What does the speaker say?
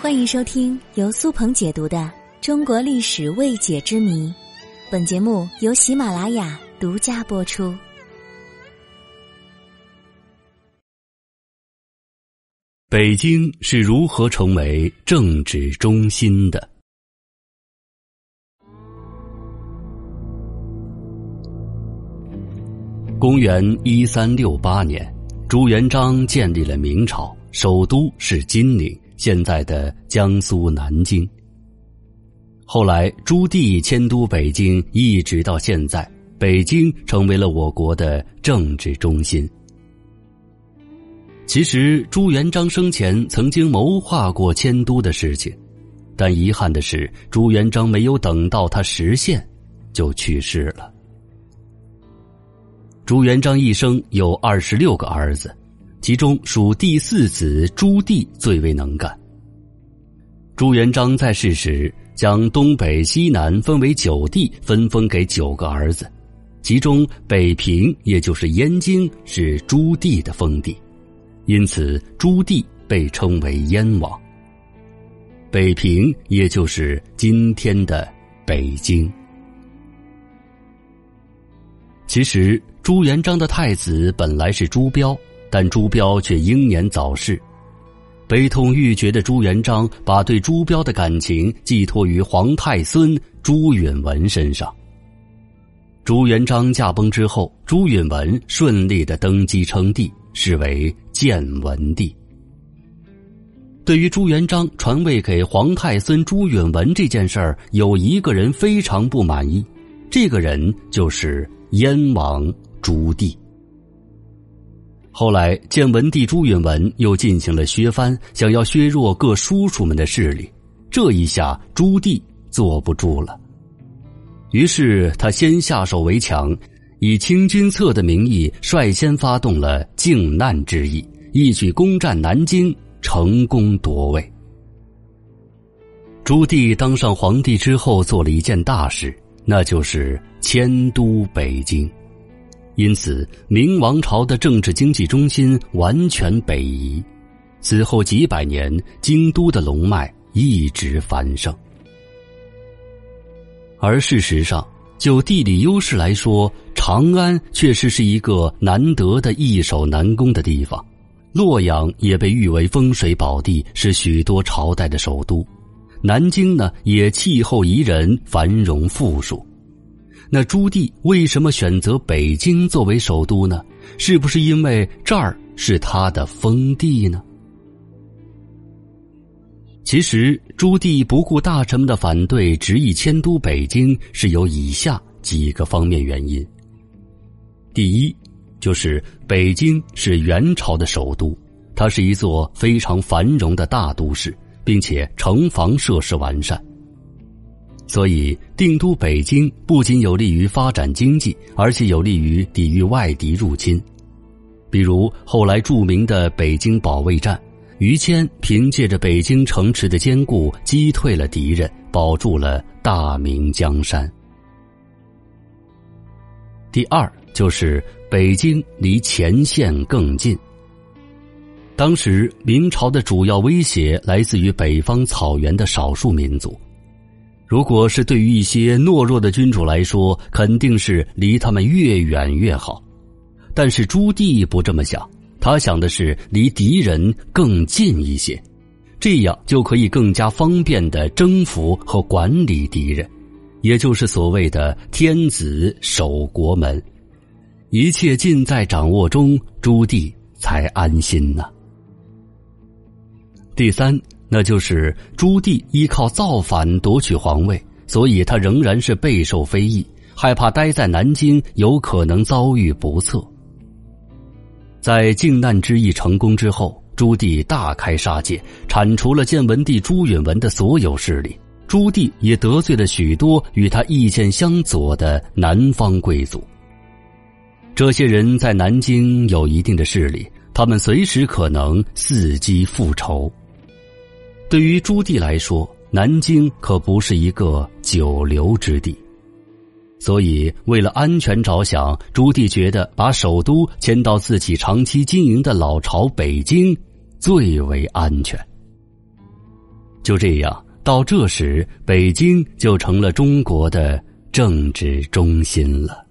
欢迎收听由苏鹏解读的《中国历史未解之谜》，本节目由喜马拉雅独家播出。北京是如何成为政治中心的？公元一三六八年，朱元璋建立了明朝，首都是金陵。现在的江苏南京。后来朱棣迁都北京，一直到现在，北京成为了我国的政治中心。其实朱元璋生前曾经谋划过迁都的事情，但遗憾的是，朱元璋没有等到他实现，就去世了。朱元璋一生有二十六个儿子。其中属第四子朱棣最为能干。朱元璋在世时，将东北、西南分为九地，分封给九个儿子，其中北平也就是燕京是朱棣的封地，因此朱棣被称为燕王。北平也就是今天的北京。其实朱元璋的太子本来是朱标。但朱标却英年早逝，悲痛欲绝的朱元璋把对朱标的感情寄托于皇太孙朱允文身上。朱元璋驾崩之后，朱允文顺利的登基称帝，是为建文帝。对于朱元璋传位给皇太孙朱允文这件事儿，有一个人非常不满意，这个人就是燕王朱棣。后来，建文帝朱允文又进行了削藩，想要削弱各叔叔们的势力。这一下，朱棣坐不住了，于是他先下手为强，以清君侧的名义率先发动了靖难之役，一举攻占南京，成功夺位。朱棣当上皇帝之后，做了一件大事，那就是迁都北京。因此，明王朝的政治经济中心完全北移。此后几百年，京都的龙脉一直繁盛。而事实上，就地理优势来说，长安确实是一个难得的易守难攻的地方。洛阳也被誉为风水宝地，是许多朝代的首都。南京呢，也气候宜人，繁荣富庶。那朱棣为什么选择北京作为首都呢？是不是因为这儿是他的封地呢？其实，朱棣不顾大臣们的反对，执意迁都北京，是有以下几个方面原因。第一，就是北京是元朝的首都，它是一座非常繁荣的大都市，并且城防设施完善。所以，定都北京不仅有利于发展经济，而且有利于抵御外敌入侵。比如后来著名的北京保卫战，于谦凭借着北京城池的坚固，击退了敌人，保住了大明江山。第二，就是北京离前线更近。当时明朝的主要威胁来自于北方草原的少数民族。如果是对于一些懦弱的君主来说，肯定是离他们越远越好。但是朱棣不这么想，他想的是离敌人更近一些，这样就可以更加方便的征服和管理敌人，也就是所谓的“天子守国门”，一切尽在掌握中，朱棣才安心呢。第三。那就是朱棣依靠造反夺取皇位，所以他仍然是备受非议，害怕待在南京有可能遭遇不测。在靖难之役成功之后，朱棣大开杀戒，铲除了建文帝朱允文的所有势力。朱棣也得罪了许多与他意见相左的南方贵族。这些人在南京有一定的势力，他们随时可能伺机复仇。对于朱棣来说，南京可不是一个久留之地，所以为了安全着想，朱棣觉得把首都迁到自己长期经营的老巢北京最为安全。就这样，到这时，北京就成了中国的政治中心了。